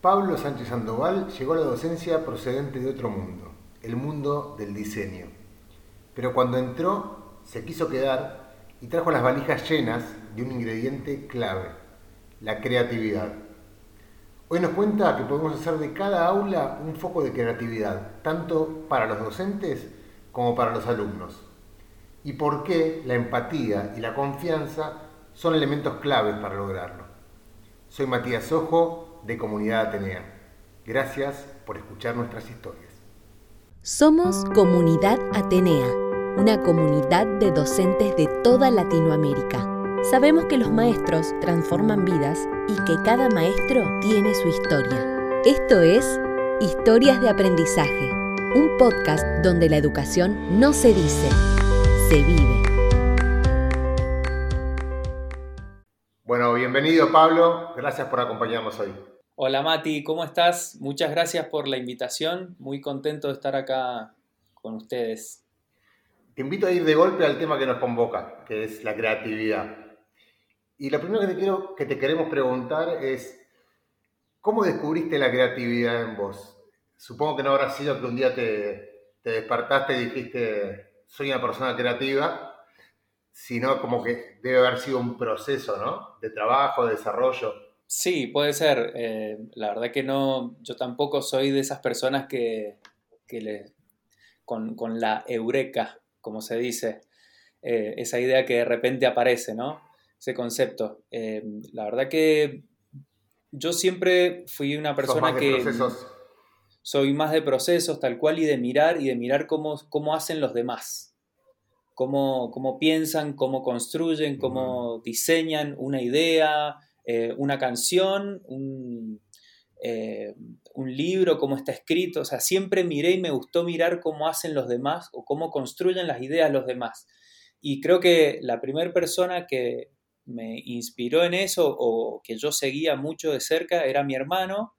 Pablo Sánchez Sandoval llegó a la docencia procedente de otro mundo, el mundo del diseño. Pero cuando entró, se quiso quedar y trajo las valijas llenas de un ingrediente clave, la creatividad. Hoy nos cuenta que podemos hacer de cada aula un foco de creatividad, tanto para los docentes como para los alumnos. Y por qué la empatía y la confianza son elementos claves para lograrlo. Soy Matías Ojo de Comunidad Atenea. Gracias por escuchar nuestras historias. Somos Comunidad Atenea, una comunidad de docentes de toda Latinoamérica. Sabemos que los maestros transforman vidas y que cada maestro tiene su historia. Esto es Historias de Aprendizaje, un podcast donde la educación no se dice, se vive. Bueno, bienvenido Pablo, gracias por acompañarnos hoy. Hola Mati, ¿cómo estás? Muchas gracias por la invitación, muy contento de estar acá con ustedes. Te invito a ir de golpe al tema que nos convoca, que es la creatividad. Y lo primero que te, quiero, que te queremos preguntar es, ¿cómo descubriste la creatividad en vos? Supongo que no habrá sido que un día te, te despertaste y dijiste, soy una persona creativa, sino como que debe haber sido un proceso, ¿no? De trabajo, de desarrollo. Sí, puede ser. Eh, la verdad que no, yo tampoco soy de esas personas que, le, con, la eureka, como se dice, eh, esa idea que de repente aparece, ¿no? Ese concepto. Eh, la verdad que yo siempre fui una persona que... Procesos. Soy más de procesos, tal cual, y de mirar y de mirar cómo, cómo hacen los demás cómo, piensan, cómo construyen, cómo diseñan una idea, eh, una canción, eh, un, libro, cómo está escrito. O sea, siempre miré y me gustó mirar cómo hacen los demás o cómo construyen las ideas los demás. Y creo que la primera persona que me inspiró en eso o que yo seguía mucho de cerca era mi hermano.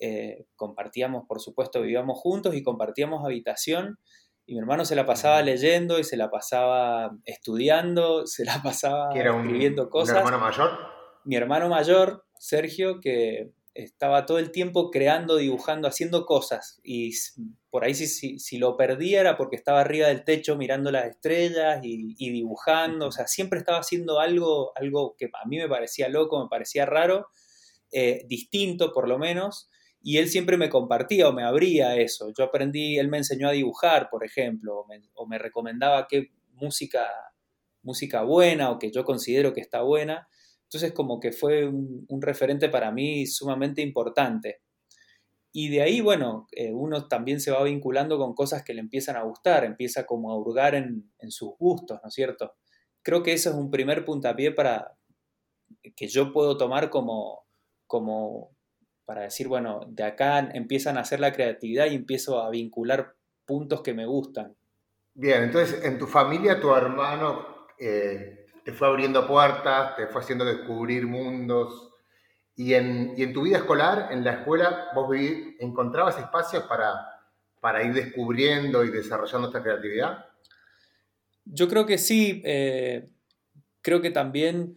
Eh, compartíamos, por supuesto, vivíamos juntos y compartíamos habitación y mi hermano se la pasaba leyendo y se la pasaba estudiando, se la pasaba escribiendo cosas. ¿Mi hermano mayor? Mi hermano mayor, Sergio, que estaba todo el tiempo creando, dibujando, haciendo cosas. Y por ahí si, si, lo perdía era porque estaba arriba del techo mirando las estrellas y, dibujando. O sea, siempre estaba haciendo algo, algo que a mí me parecía loco, me parecía raro, eh, distinto por lo menos y él siempre me compartía o me abría eso. Yo aprendí, él me enseñó a dibujar, por ejemplo, o me, recomendaba qué música, música buena o que yo considero que está buena. Entonces como que fue un, referente para mí sumamente importante. Y de ahí, bueno, eh, uno también se va vinculando con cosas que le empiezan a gustar, empieza como a hurgar en, en sus gustos, ¿no es cierto? Creo que eso es un primer puntapié para que yo puedo tomar como, como para decir, bueno, de acá empiezan a hacer la creatividad y empiezo a vincular puntos que me gustan. Bien, entonces en tu familia tu hermano eh, te fue abriendo puertas, te fue haciendo descubrir mundos. Y en, en tu vida escolar, en la escuela, vos encontrabas espacios para, para ir descubriendo y desarrollando esta creatividad? Yo creo que sí. Eh, creo que también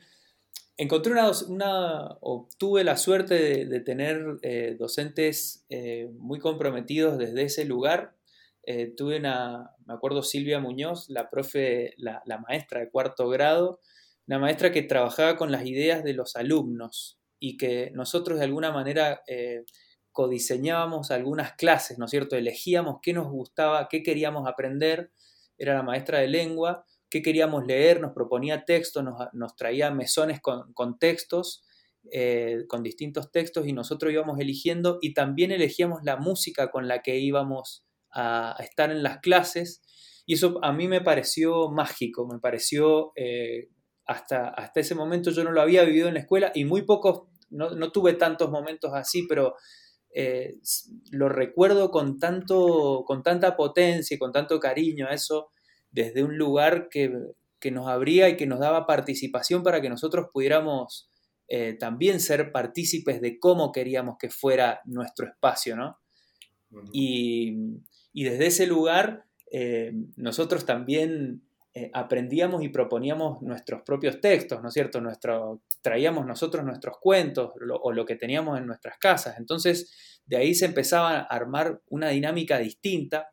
encontré una, o tuve la suerte de, tener eh, docentes eh, muy comprometidos desde ese lugar. Eh, tuve una, me acuerdo Silvia Muñoz, la profe, la, maestra de cuarto grado, una maestra que trabajaba con las ideas de los alumnos y que nosotros de alguna manera codiseñábamos algunas clases, ¿no es cierto? Elegíamos qué nos gustaba, qué queríamos aprender. Era la maestra de lengua qué queríamos leer, nos proponía textos, nos, traía mesones con, textos, eh, con distintos textos y nosotros íbamos eligiendo y también elegíamos la música con la que íbamos a, estar en las clases y eso a mí me pareció mágico, me pareció, eh, hasta, hasta ese momento yo no lo había vivido en la escuela y muy pocos, no, tuve tantos momentos así, pero... Eh, lo recuerdo con, tanto, con tanta potencia y con tanto cariño a eso, desde un lugar que, nos abría y que nos daba participación para que nosotros pudiéramos eh, también ser partícipes de cómo queríamos que fuera nuestro espacio, ¿no? Y, desde ese lugar eh, nosotros también eh, aprendíamos y proponíamos nuestros propios textos, ¿no es cierto? Traíamos nosotros nuestros cuentos o lo que teníamos en nuestras casas. Entonces, de ahí se empezaba a armar una dinámica distinta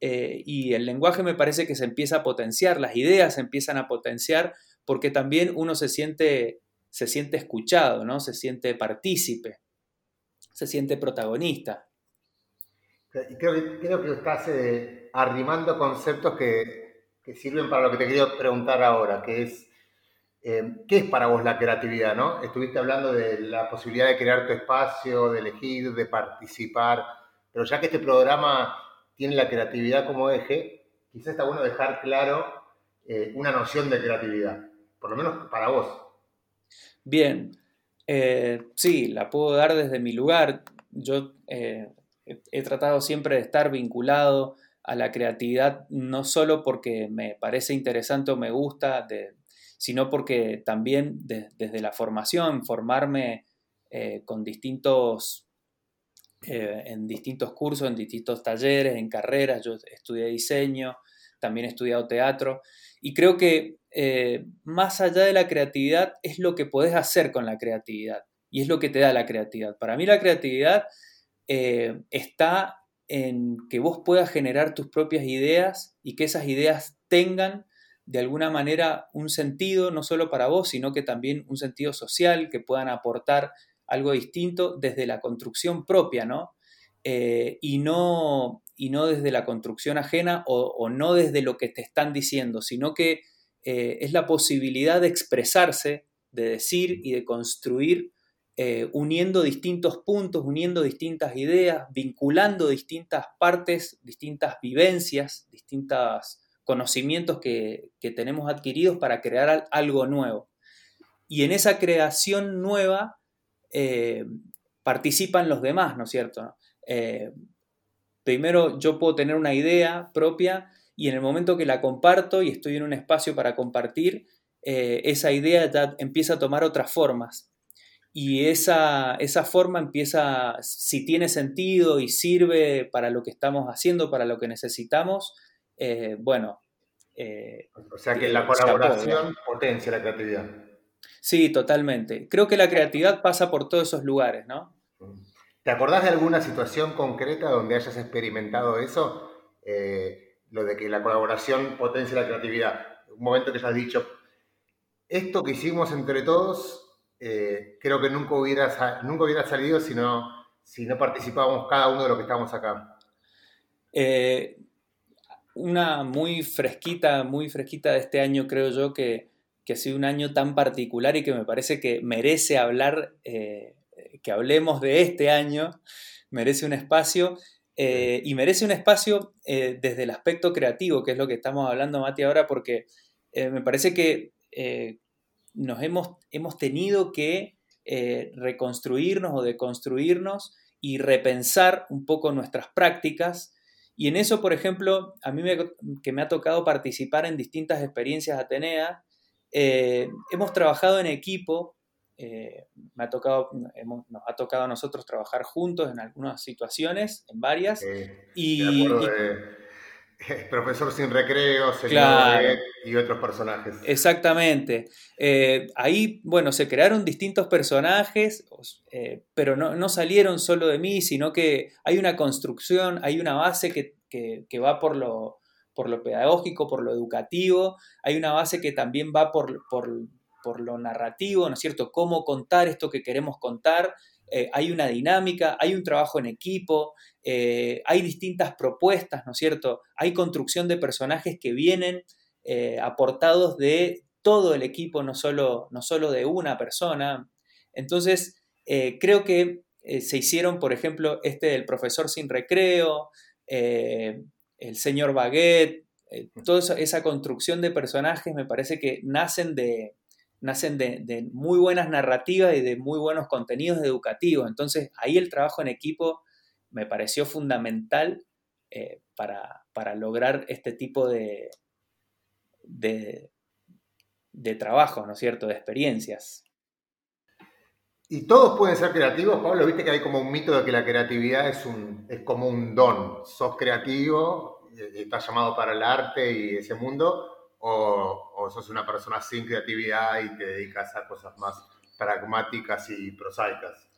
eh, y el lenguaje me parece que se empieza a potenciar, las ideas se empiezan a potenciar porque también uno se siente, se siente escuchado, ¿no? Se siente partícipe, se siente protagonista. Creo que, creo que estás eh, arrimando conceptos que que sirven para lo que te quería preguntar ahora, que es, eh, ¿qué es para vos la creatividad? ¿no? Estuviste hablando de la posibilidad de crear tu espacio, de elegir, de participar, pero ya que este programa tiene la creatividad como eje, quizás está bueno dejar claro eh, una noción de creatividad, por lo menos para vos. Bien, sí, la puedo dar desde mi lugar. Yo he tratado siempre de estar vinculado a la creatividad no solo porque me parece interesante o me gusta, sino porque también desde la formación, formarme eh, con distintos, eh, en distintos cursos, en distintos talleres, en carreras, yo estudié diseño, también he estudiado teatro, y creo que eh, más allá de la creatividad es lo que podés hacer con la creatividad, y es lo que te da la creatividad. Para mí la creatividad está en que vos puedas generar tus propias ideas y que esas ideas tengan de alguna manera un sentido, no solo para vos, sino que también un sentido social, que puedan aportar algo distinto desde la construcción propia, ¿no? Eh, y, no y no desde la construcción ajena o, no desde lo que te están diciendo, sino que eh, es la posibilidad de expresarse, de decir y de construir eh, uniendo distintos puntos, uniendo distintas ideas, vinculando distintas partes, distintas vivencias, distintos conocimientos que, tenemos adquiridos para crear algo nuevo. Y en esa creación nueva eh, participan los demás, ¿no es cierto? Eh, primero yo puedo tener una idea propia y en el momento que la comparto y estoy en un espacio para compartir, esa idea empieza a tomar otras formas y esa, esa forma empieza, si tiene sentido y sirve para lo que estamos haciendo, para lo que necesitamos, eh, bueno. Eh, o sea que la colaboración potencia la creatividad. Sí, totalmente. Creo que la creatividad pasa por todos esos lugares, ¿no? ¿Te acordás de alguna situación concreta donde hayas experimentado eso? Eh, lo de que la colaboración potencia la creatividad. Un momento que has dicho, esto que hicimos entre todos eh, creo que nunca hubiera, nunca hubiera salido si no, si no participábamos cada uno de los que estamos acá. Eh, una muy fresquita, muy fresquita de este año, creo yo, que, ha sido un año tan particular y que me parece que merece hablar, eh, que hablemos de este año, merece un espacio. y merece un espacio desde el aspecto creativo, que es lo que estamos hablando, Mati, ahora, porque me parece que nos hemos, hemos tenido que eh, reconstruirnos o deconstruirnos y repensar un poco nuestras prácticas. Y en eso, por ejemplo, a mí me, que me ha tocado participar en distintas experiencias Atenea, eh, hemos trabajado en equipo, eh, me ha tocado, nos ha tocado a nosotros trabajar juntos en algunas situaciones, en varias. y, Profesor sin recreo, señor y otros personajes. Exactamente. Eh, ahí, bueno, se crearon distintos personajes, eh, pero no, salieron solo de mí, sino que hay una construcción, hay una base que, va por lo, por lo, pedagógico, por lo educativo, hay una base que también va por, por lo narrativo, ¿no es cierto? Cómo contar esto que queremos contar. Eh, hay una dinámica, hay un trabajo en equipo, eh, hay distintas propuestas, ¿no es cierto? Hay construcción de personajes que vienen eh, aportados de todo el equipo, no solo, no solo de una persona. Entonces, creo que se hicieron, por ejemplo, este del profesor sin recreo, el señor Baguette, toda esa construcción de personajes me parece que nacen de, nacen de, muy buenas narrativas y de muy buenos contenidos educativos. Entonces ahí el trabajo en equipo me pareció fundamental eh, para, lograr este tipo de, de, trabajo, ¿no es cierto?, de experiencias. ¿Y todos pueden ser creativos, Pablo? Viste que hay como un mito de que la creatividad es, un, es como un don. Sos creativo, eh, estás llamado para el arte y ese mundo, o, o sos una persona sin creatividad y te dedicas a cosas más pragmáticas y prosaicas.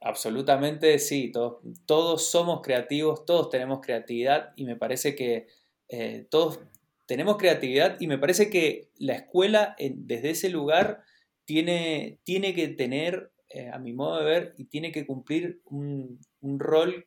Absolutamente sí, todos, todos somos creativos, todos tenemos creatividad y me parece que eh, todos tenemos creatividad y me parece que la escuela desde ese lugar tiene, tiene que tener, eh, a mi modo de ver, y tiene que cumplir un, rol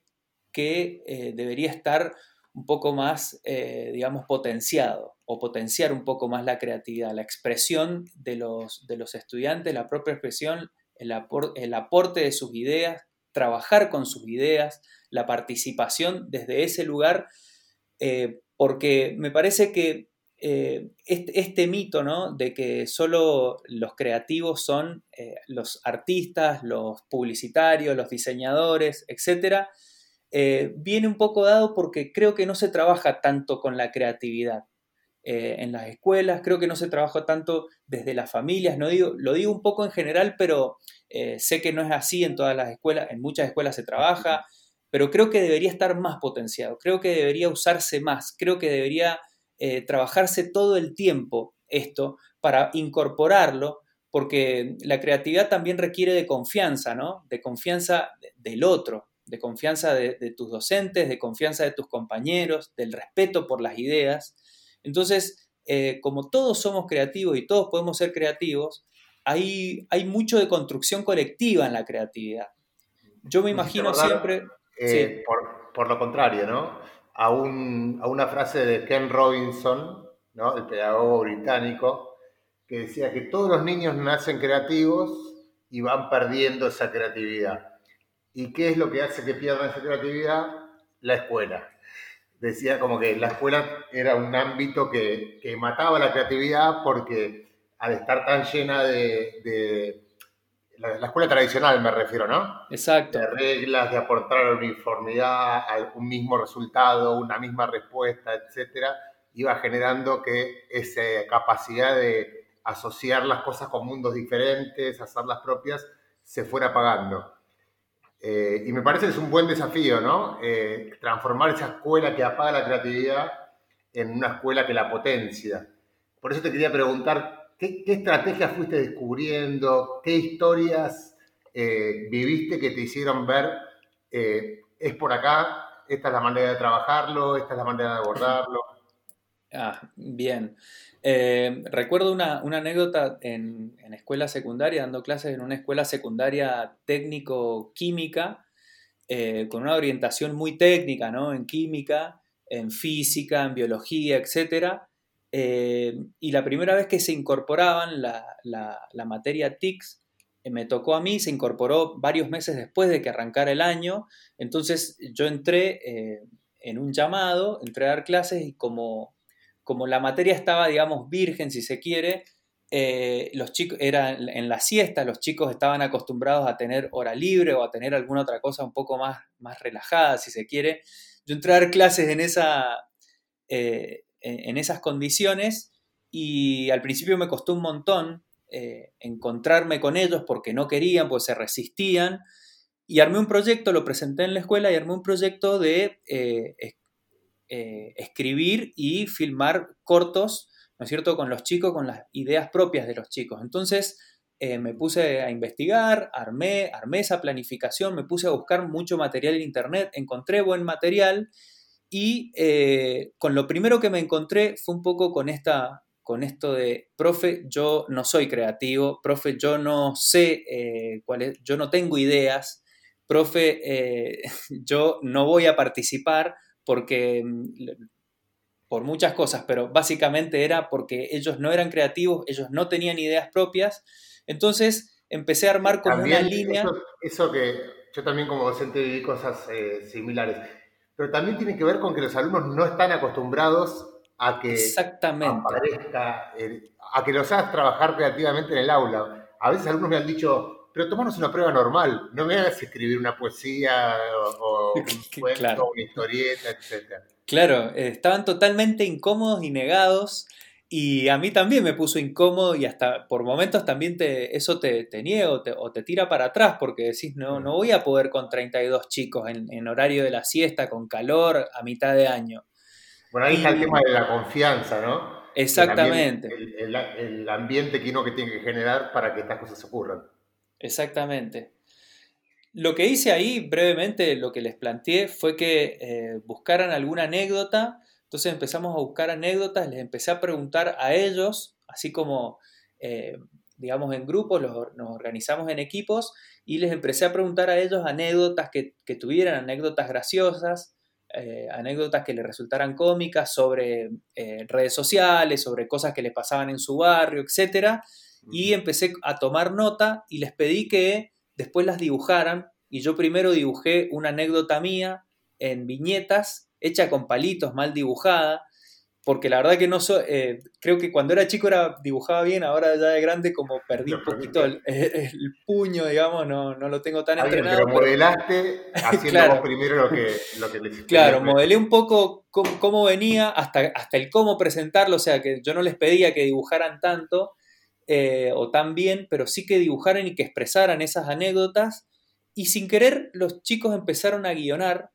que eh, debería estar un poco más, digamos, potenciado o potenciar un poco más la creatividad, la expresión de los, de los estudiantes, la propia expresión, el, el aporte de sus ideas, trabajar con sus ideas, la participación desde ese lugar porque me parece que eh, este, mito ¿no? de que solo los creativos son eh, los artistas, los publicitarios, los diseñadores, etc., eh, viene un poco dado porque creo que no se trabaja tanto con la creatividad. en las escuelas, creo que no se trabaja tanto desde las familias, no digo, lo digo un poco en general, pero sé que no es así en todas las escuelas, en muchas escuelas se trabaja, pero creo que debería estar más potenciado, creo que debería usarse más, creo que debería eh, trabajarse todo el tiempo esto para incorporarlo, porque la creatividad también requiere de confianza, ¿no? De confianza del otro, de confianza de, tus docentes, de confianza de tus compañeros, del respeto por las ideas. Entonces, eh, como todos somos creativos y todos podemos ser creativos, hay, hay mucho de construcción colectiva en la creatividad. Yo me imagino siempre... Eh, por, lo contrario, ¿no? A, una frase de Ken Robinson, ¿no? el pedagogo británico, que decía que todos los niños nacen creativos y van perdiendo esa creatividad. ¿Y qué es lo que hace que pierdan esa creatividad? La escuela. Decía como que la escuela era un ámbito que, mataba la creatividad porque al estar tan llena de la, escuela tradicional me refiero, ¿no? Exacto. De reglas, de aportar uniformidad, un mismo resultado, una misma respuesta, etcétera, iba generando que esa capacidad de asociar las cosas con mundos diferentes, hacerlas propias, se fuera apagando. Eh, y me parece que es un buen desafío, ¿no? Eh, transformar esa escuela que apaga la creatividad en una escuela que la potencia. Por eso te quería preguntar ¿Qué, estrategias fuiste descubriendo? ¿Qué historias eh, viviste que te hicieron ver, es por acá, esta es la manera de trabajarlo, esta es la manera de abordarlo? Ah, bien. Eh, recuerdo una, anécdota en, escuela secundaria, dando clases en una escuela secundaria técnico-química, con una orientación muy técnica, ¿no? En química, en física, en biología, etcétera eh, y la primera vez que se incorporaban la, materia TICS, eh, me tocó a mí, se incorporó varios meses después de que arrancara el año, entonces yo entré eh, en un llamado, entré a dar clases y como, como la materia estaba, digamos, virgen, si se quiere, los chicos, era en la siesta, los chicos estaban acostumbrados a tener hora libre o a tener alguna otra cosa un poco más, más relajada, si se quiere. Yo entré a dar clases en esa, en, esas condiciones y al principio me costó un montón eh, encontrarme con ellos porque no querían, pues se resistían. Y armé un proyecto, lo presenté en la escuela y armé un proyecto de eh, eh, escribir y filmar cortos, ¿no es cierto?, con los chicos, con las ideas propias de los chicos. Entonces me puse a investigar, armé, armé esa planificación, me puse a buscar mucho material en internet, encontré buen material y eh, con lo primero que me encontré fue un poco con, esta, con esto de, profe, yo no soy creativo, profe, yo no sé eh, yo no tengo ideas, profe, eh, yo no voy a participar porque mm, por muchas cosas, pero básicamente era porque ellos no eran creativos, ellos no tenían ideas propias. Entonces empecé a armar como una línea. Eso, que yo también como docente viví cosas similares pero también tiene que ver con que los alumnos no están acostumbrados a que aparezca, a que los hagas trabajar creativamente en el aula. A veces alumnos me han dicho, pero tomanos una prueba normal, no me hagas escribir una poesía o, un cuento, una historieta, etc. Claro, estaban totalmente incómodos y negados y a mí también me puso incómodo y hasta por momentos también te, eso te, te niega o te, tira para atrás porque decís, no, no voy a poder con 32 chicos en, horario de la siesta, con calor, a mitad de año. Bueno, ahí está el tema de la confianza, ¿no? Exactamente. El, ambiente que uno que tiene que generar para que estas cosas ocurran. Exactamente. Lo que hice ahí, brevemente, lo que les planteé fue que eh, buscaran alguna anécdota. Entonces empezamos a buscar anécdotas, les empecé a preguntar a ellos, así como, eh, digamos, en grupos, nos organizamos en equipos y les empecé a preguntar a ellos anécdotas que, tuvieran, anécdotas graciosas, eh, anécdotas que le resultaran cómicas sobre redes sociales, sobre cosas que le pasaban en su barrio, etc. Y empecé a tomar nota y les pedí que después las dibujaran. Y yo primero dibujé una anécdota mía en viñetas, hecha con palitos, mal dibujada, porque la verdad que no soy, eh, creo que cuando era chico era, dibujaba bien, ahora ya de grande como perdí un poquito el, puño, digamos, no, no, lo tengo tan entrenado. Pero modelaste haciendo primero lo que, lo que Claro, modelé un poco cómo, venía, hasta, hasta el cómo presentarlo, o sea, que yo no les pedía que dibujaran tanto eh, o tan bien, pero sí que dibujaran y que expresaran esas anécdotas, y sin querer los chicos empezaron a guionar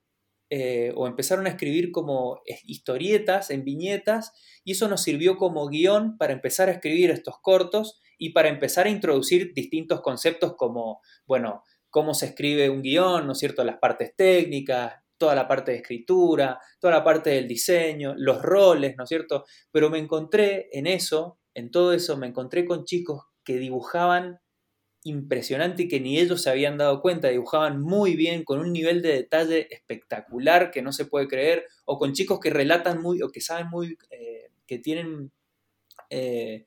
eh, o empezaron a escribir como historietas en viñetas y eso nos sirvió como guion para empezar a escribir estos cortos y para empezar a introducir distintos conceptos como, bueno, cómo se escribe un guion, ¿no es cierto?, las partes técnicas, toda la parte de escritura, toda la parte del diseño, los roles, ¿no es cierto? Pero me encontré en eso, en todo eso, me encontré con chicos que dibujaban impresionante y que ni ellos se habían dado cuenta, dibujaban muy bien, con un nivel de detalle espectacular que no se puede creer, o con chicos que relatan muy, o que saben muy, eh, que tienen, eh,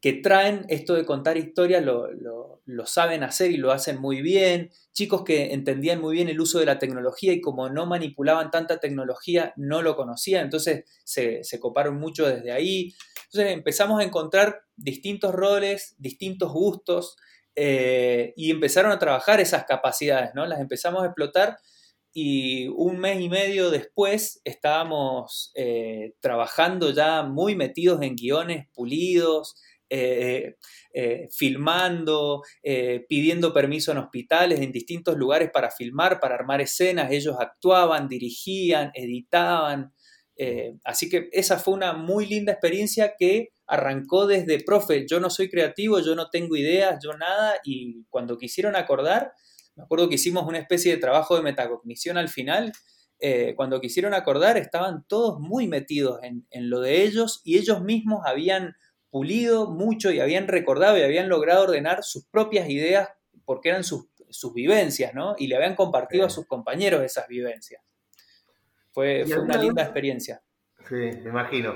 que traen esto de contar historias, lo, saben hacer y lo hacen muy bien, chicos que entendían muy bien el uso de la tecnología y como no manipulaban tanta tecnología, no lo conocían, entonces se, se coparon mucho desde ahí. Entonces empezamos a encontrar distintos roles, distintos gustos, eh, y empezaron a trabajar esas capacidades, ¿no? Las empezamos a explotar y un mes y medio después estábamos eh, trabajando ya muy metidos en guiones pulidos, eh, filmando, pidiendo permiso en hospitales, en distintos lugares para filmar, para armar escenas, ellos actuaban, dirigían, editaban. Así que esa fue una muy linda experiencia que arrancó desde, profe, yo no soy creativo, yo no tengo ideas, yo nada, y cuando quisieron acordar, me acuerdo que hicimos una especie de trabajo de metacognición al final, eh, cuando quisieron acordar estaban todos muy metidos en, lo de ellos y ellos mismos habían pulido mucho y habían recordado y habían logrado ordenar sus propias ideas porque eran sus, vivencias, ¿no? Y le habían compartido a sus compañeros esas vivencias. Fue, fue una linda experiencia. Sí, me imagino.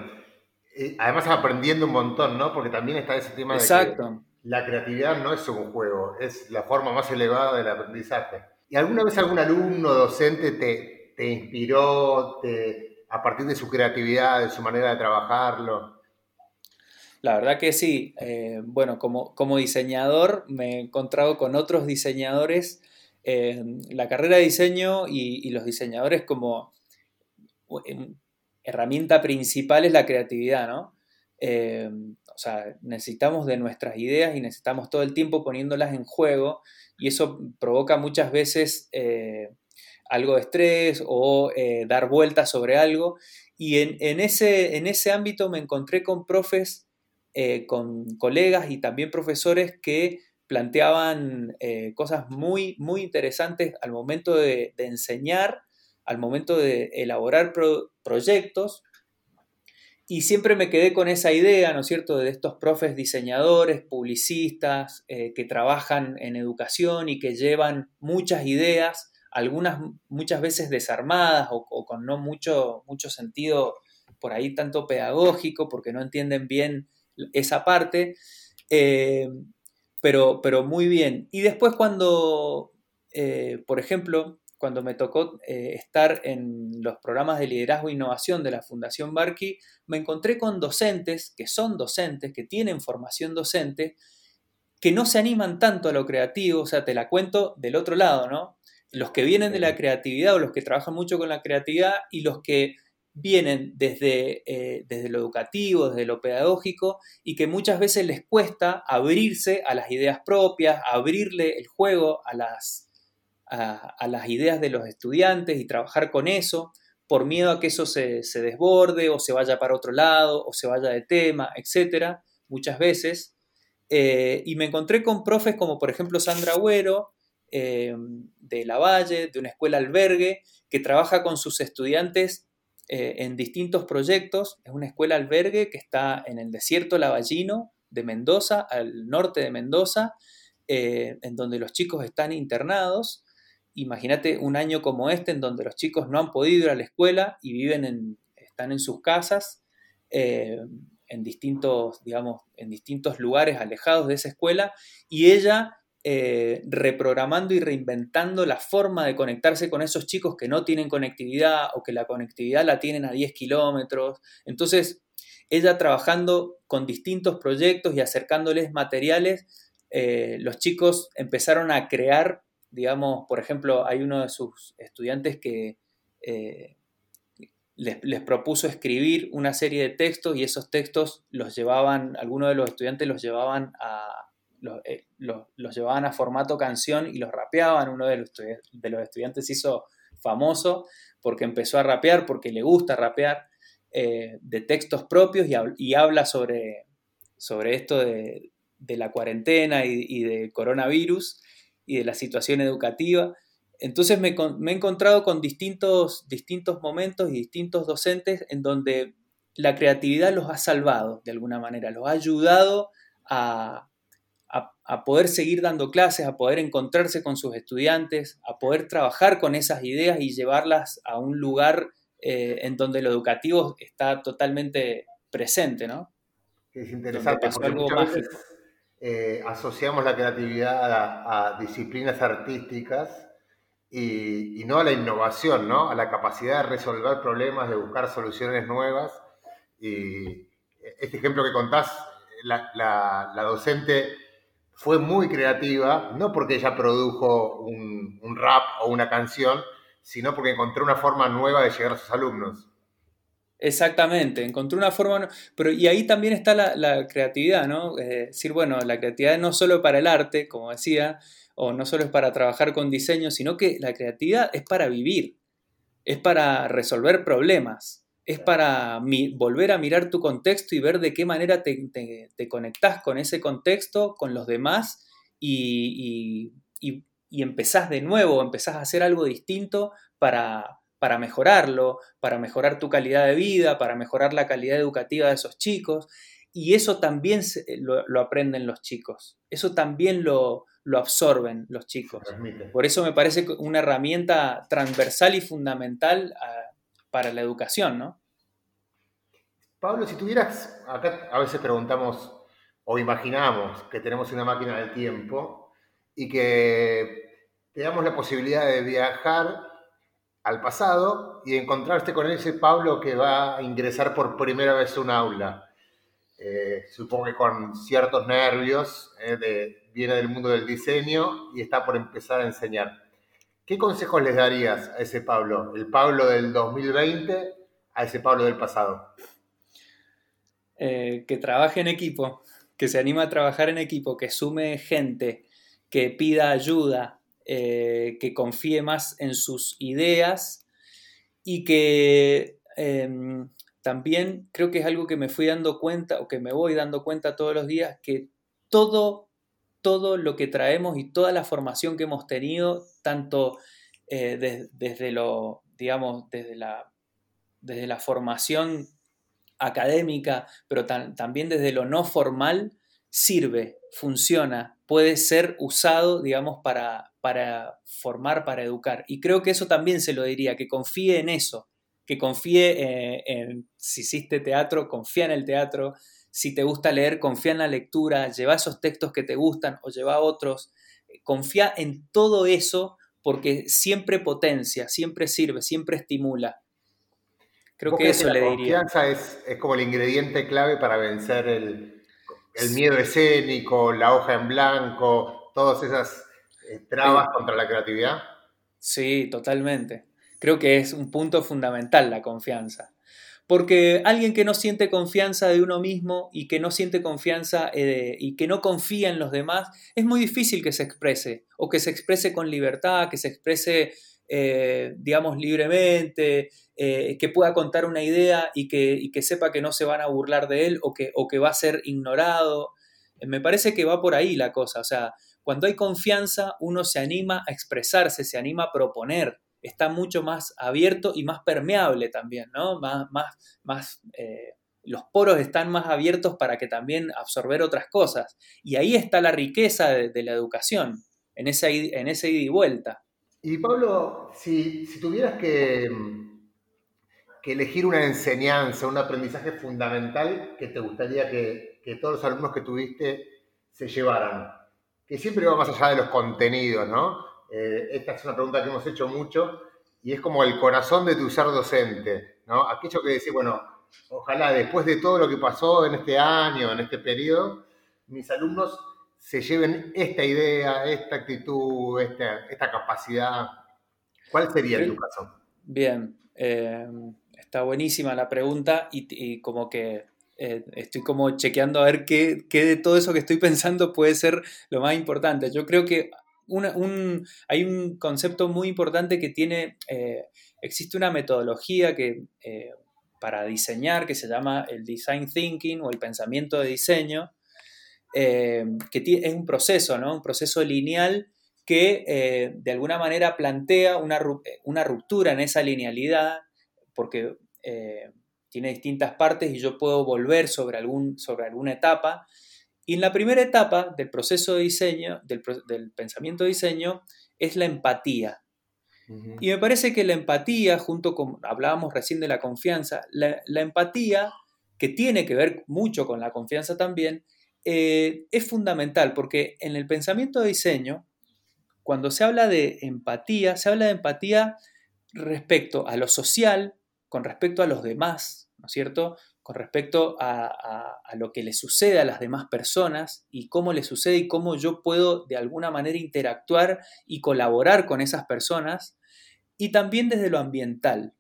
Eh, además aprendiendo un montón, ¿no? Porque también está ese tema de que la creatividad no es un juego, es la forma más elevada del aprendizaje. ¿Y alguna vez algún alumno, docente te, te inspiró a partir de su creatividad, de su manera de trabajarlo? La verdad que sí. Eh, bueno, como, como diseñador me he encontrado con otros diseñadores. la carrera de diseño y, y los diseñadores como herramienta principal es la creatividad, ¿no? Eh, o sea, necesitamos de nuestras ideas y necesitamos todo el tiempo poniéndolas en juego y eso provoca muchas veces eh, algo de estrés o eh, dar vueltas sobre algo. Y en, ese, en ese ámbito me encontré con profes, con colegas y también profesores que planteaban cosas muy, muy interesantes al momento de, de enseñar al momento de elaborar proyectos. Y siempre me quedé con esa idea, ¿no es cierto?, de estos profes diseñadores, publicistas, eh, que trabajan en educación y que llevan muchas ideas, algunas muchas veces desarmadas o, con no mucho, mucho sentido por ahí tanto pedagógico, porque no entienden bien esa parte, eh, pero, pero muy bien. Y después cuando, eh, por ejemplo, cuando me tocó eh, estar en los programas de liderazgo e innovación de la Fundación Barkey, me encontré con docentes que son docentes, que tienen formación docente, que no se animan tanto a lo creativo, o sea, te la cuento del otro lado, ¿no? Los que vienen de la creatividad o los que trabajan mucho con la creatividad y los que vienen desde, eh, desde lo educativo, desde lo pedagógico, y que muchas veces les cuesta abrirse a las ideas propias, abrirle el juego a las, a, las ideas de los estudiantes y trabajar con eso, por miedo a que eso se, desborde o se vaya para otro lado o se vaya de tema, etcétera, muchas veces. Eh, y me encontré con profes como por ejemplo Sandra Agüero, eh, de La Valle, de una escuela albergue, que trabaja con sus estudiantes eh, en distintos proyectos. Es una escuela albergue que está en el desierto lavallino de Mendoza, al norte de Mendoza, en donde los chicos están internados imagínate un año como este en donde los chicos no han podido ir a la escuela y viven en, están en sus casas, eh, en distintos, digamos, en distintos lugares alejados de esa escuela, y ella eh, reprogramando y reinventando la forma de conectarse con esos chicos que no tienen conectividad o que la conectividad la tienen a 10 kilómetros. Entonces, ella trabajando con distintos proyectos y acercándoles materiales, eh, los chicos empezaron a crear digamos, por ejemplo, hay uno de sus estudiantes que eh, les, propuso escribir una serie de textos y esos textos los llevaban, algunos de los estudiantes los llevaban a, los, eh, llevaban a formato canción y los rapeaban. Uno de los, de los estudiantes hizo famoso porque empezó a rapear, porque le gusta rapear, eh, de textos propios y, habla sobre, sobre esto de, la cuarentena y de coronavirus y de la situación educativa. Entonces me, he encontrado con distintos, distintos momentos y distintos docentes en donde la creatividad los ha salvado de alguna manera, los ha ayudado a, poder seguir dando clases, a poder encontrarse con sus estudiantes, a poder trabajar con esas ideas y llevarlas a un lugar eh, en donde lo educativo está totalmente presente, ¿no? Es interesante, porque algo mágico. Eh, asociamos la creatividad a, disciplinas artísticas y, no a la innovación, ¿no? a la capacidad de resolver problemas, de buscar soluciones nuevas. Y este ejemplo que contás, la, docente fue muy creativa, no porque ella produjo un, un rap o una canción, sino porque encontró una forma nueva de llegar a sus alumnos. Exactamente, encontré una forma, pero y ahí también está la, creatividad, ¿no? Es decir, bueno, la creatividad no solo para el arte, como decía, o no solo es para trabajar con diseño, sino que la creatividad es para vivir, es para resolver problemas, es para volver a mirar tu contexto y ver de qué manera te, te, conectás con ese contexto, con los demás y, y, y empezás de nuevo, empezás a hacer algo distinto para, para mejorarlo, para mejorar tu calidad de vida, para mejorar la calidad educativa de esos chicos. Y eso también eh, lo, aprenden los chicos, eso también lo, absorben los chicos. Por eso me parece una herramienta transversal y fundamental ah, para la educación, ¿no? Pablo, si tuvieras, acá a veces preguntamos o imaginamos que tenemos una máquina del tiempo y que te damos la posibilidad de viajar al pasado y encontrarte con ese Pablo que va a ingresar por primera vez a un aula. Eh, supongo que con ciertos nervios, eh, viene del mundo del diseño y está por empezar a enseñar. ¿Qué consejos les darías a ese Pablo, el Pablo del 2020, a ese Pablo del pasado? Eh, que trabaje en equipo, que se anima a trabajar en equipo, que sume gente, que pida ayuda, eh, que confíe más en sus ideas y que em, también creo que es algo que me fui dando cuenta o que me voy dando cuenta todos los días, que todo, todo lo que traemos y toda la formación que hemos tenido, tanto eh, desde lo, digamos, desde la, desde la formación académica, pero también desde lo no formal, sirve, funciona, puede ser usado, digamos, para, para formar, para educar. Y creo que eso también se lo diría, que confíe en eso, que confíe eh, en, si hiciste teatro, confía en el teatro, si te gusta leer, confía en la lectura, lleva esos textos que te gustan o lleva otros, confía en todo eso porque siempre potencia, siempre sirve, siempre estimula. Creo que eso le diría. La confianza es, es, como el ingrediente clave para vencer el, el miedo escénico, la hoja en blanco, todas esas eh, trabas contra la creatividad? Sí, totalmente. Creo que es un punto fundamental la confianza. Porque alguien que no siente confianza de uno mismo y que no siente confianza eh, y que no confía en los demás, es muy difícil que se exprese o que se exprese con libertad, que se exprese eh, digamos, libremente, eh, que pueda contar una idea y que, que, sepa que no se van a burlar de él o que, o que va a ser ignorado. me parece que va por ahí la cosa. O sea, cuando hay confianza, uno se anima a expresarse, se anima a proponer, está mucho más abierto y más permeable también, ¿no? Más, más, más los poros están más abiertos para que también absorber otras cosas. Y ahí está la riqueza de, la educación, en en ese ida y vuelta. Y Pablo, si, tuvieras que, elegir una enseñanza, un aprendizaje fundamental que te gustaría que, todos los alumnos que tuviste se llevaran, que siempre va más allá de los contenidos, ¿no? Eh, esta es una pregunta que hemos hecho mucho y es como el corazón de tu ser docente, ¿no? Aquello que decís, bueno, ojalá después de todo lo que pasó en este año, en este periodo, mis alumnos se lleven esta idea, esta actitud, esta, capacidad. ¿Cuál sería en tu caso? Bien, eh, está buenísima la pregunta y, como que eh, estoy como chequeando a ver qué, de todo eso que estoy pensando puede ser lo más importante. Yo creo que hay un concepto muy importante que tiene, eh, existe una metodología que para diseñar que se llama el design thinking o el pensamiento de diseño, eh, que es un proceso, ¿no? un proceso lineal que eh, de alguna manera plantea una, ruptura en esa linealidad, porque eh, tiene distintas partes y yo puedo volver sobre, algún, sobre alguna etapa. Y en la primera etapa del proceso de diseño, del, del pensamiento de diseño, es la empatía. Y me parece que la empatía, junto con, hablábamos recién de la confianza, la, empatía, que tiene que ver mucho con la confianza también, eh, es fundamental porque en el pensamiento de diseño, cuando se habla de empatía, se habla de empatía respecto a lo social, con respecto a los demás, ¿no es cierto? Con respecto a, lo que le sucede a las demás personas y cómo le sucede y cómo yo puedo de alguna manera interactuar y colaborar con esas personas y también desde lo ambiental.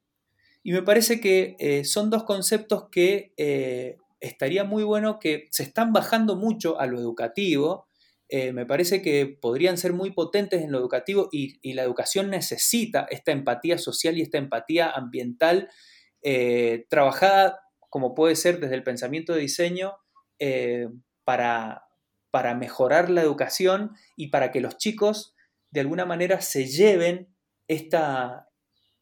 Y me parece que eh, son dos conceptos que eh, estaría muy bueno que se están bajando mucho a lo educativo. Eh, me parece que podrían ser muy potentes en lo educativo y, la educación necesita esta empatía social y esta empatía ambiental trabajada como puede ser desde el pensamiento de diseño para, para mejorar la educación y para que los chicos de alguna manera se lleven esta,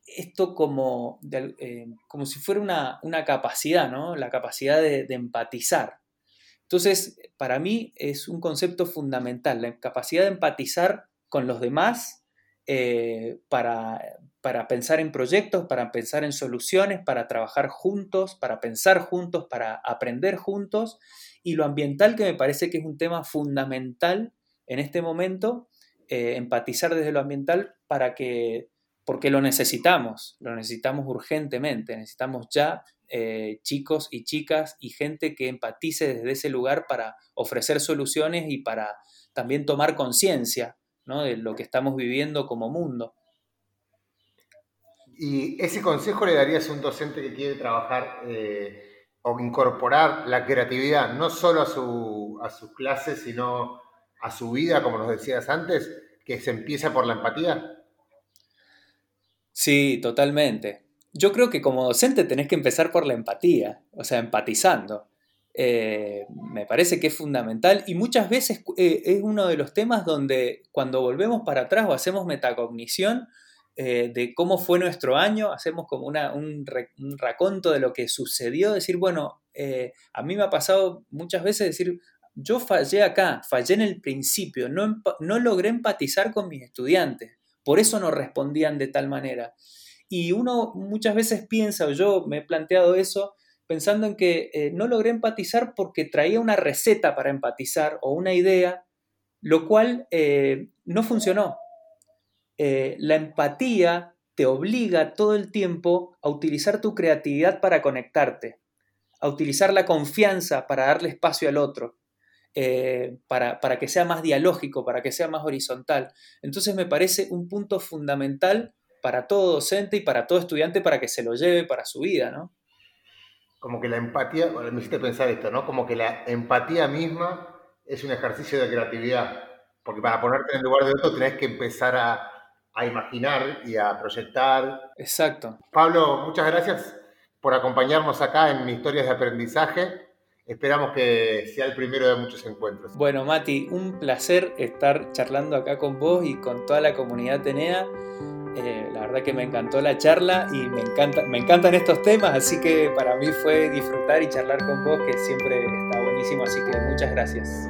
esto como, eh, como si fuera una, capacidad, ¿no? La capacidad de, empatizar. Entonces, para mí es un concepto fundamental, la capacidad de empatizar con los demás eh, para, para, pensar en proyectos, para pensar en soluciones, para trabajar juntos, para pensar juntos, para aprender juntos. Y lo ambiental, que me parece que es un tema fundamental en este momento, eh, empatizar desde lo ambiental para que, porque lo necesitamos, lo necesitamos urgentemente, necesitamos ya eh, chicos y chicas y gente que empatice desde ese lugar para ofrecer soluciones y para también tomar conciencia de lo que estamos viviendo como mundo. ¿Y ese consejo le darías a un docente que quiere trabajar eh, o incorporar la creatividad no solo a, su, a sus clases, sino a su vida, como nos decías antes, que se empieza por la empatía? Sí, totalmente. Yo creo que como docente tenés que empezar por la empatía, o sea, empatizando. Eh, me parece que es fundamental y muchas veces eh, es uno de los temas donde cuando volvemos para atrás o hacemos metacognición eh, de cómo fue nuestro año, hacemos como un, raconto de lo que sucedió, decir, bueno, a mí me ha pasado muchas veces decir, yo fallé acá, fallé en el principio, no logré empatizar con mis estudiantes, por eso no respondían de tal manera. Y uno muchas veces piensa, o yo me he planteado eso, pensando en que eh, no logré empatizar porque traía una receta para empatizar o una idea, lo cual eh, no funcionó. Eh, la empatía te obliga todo el tiempo a utilizar tu creatividad para conectarte, a utilizar la confianza para darle espacio al otro. Eh, para, que sea más dialógico, para que sea más horizontal. Entonces me parece un punto fundamental para todo docente y para todo estudiante para que se lo lleve para su vida, ¿no? Como que la empatía, me hiciste pensar esto, ¿no? Como que la empatía misma es un ejercicio de creatividad, porque para ponerte en el lugar de otro tenés que empezar a, a imaginar y a proyectar. Exacto. Pablo, muchas gracias por acompañarnos acá en Historias de Aprendizaje. Esperamos que sea el primero de muchos encuentros. Bueno, Mati, un placer estar charlando acá con vos y con toda la comunidad Tenea. Eh, la verdad que me encantó la charla y me, encanta, me encantan estos temas, así que para mí fue disfrutar y charlar con vos, que siempre está buenísimo, así que muchas gracias.